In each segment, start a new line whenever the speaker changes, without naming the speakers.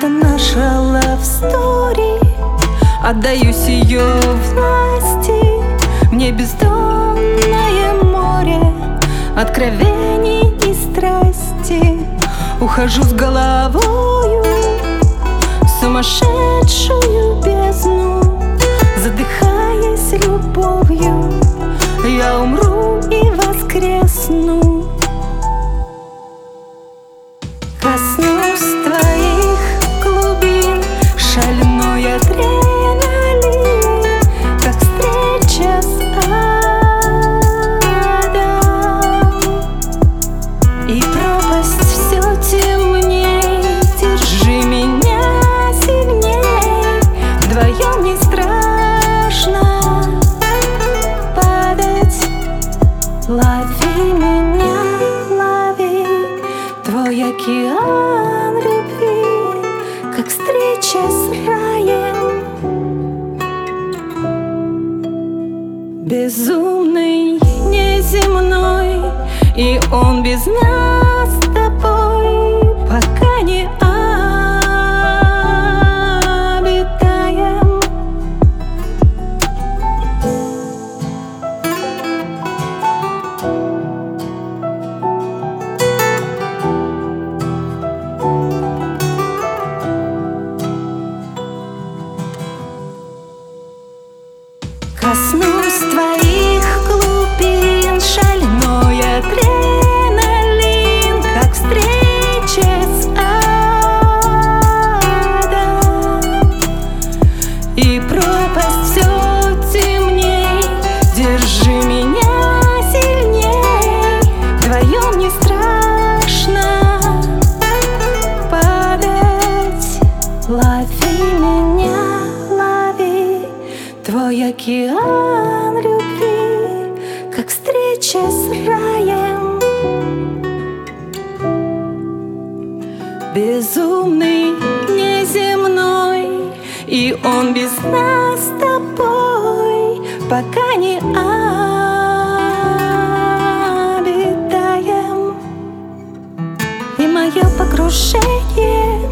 Это наша love story. Отдаюсь ее власти Мне бездонное море Откровений и страсти. Ухожу с головою В сумасшедшую бездну. Он без нас с тобой Пока не обитаем. Коснусь океан любви Как встреча с раем. Безумный, неземной И он без нас с тобой Пока не обитаем. И мое погружение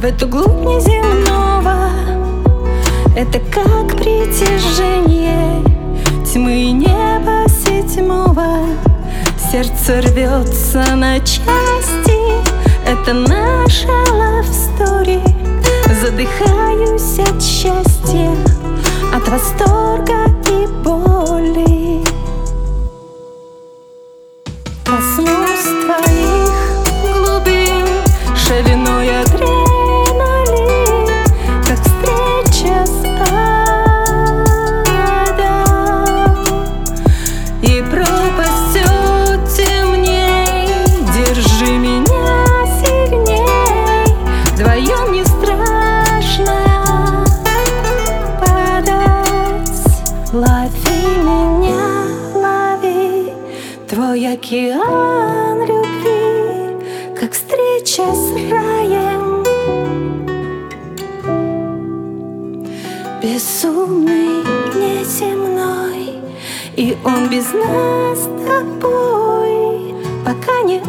В эту глубь неземного Это как притяжение Тьмы и неба седьмого. Сердце рвется на части. Это наша love story. Задыхаюсь от счастья От восторга и боли. Коснусь твоих глубин Шальной океан любви Как встреча с раем. Безумный, неземной И он без нас с тобой Пока не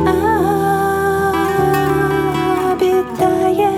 обитаем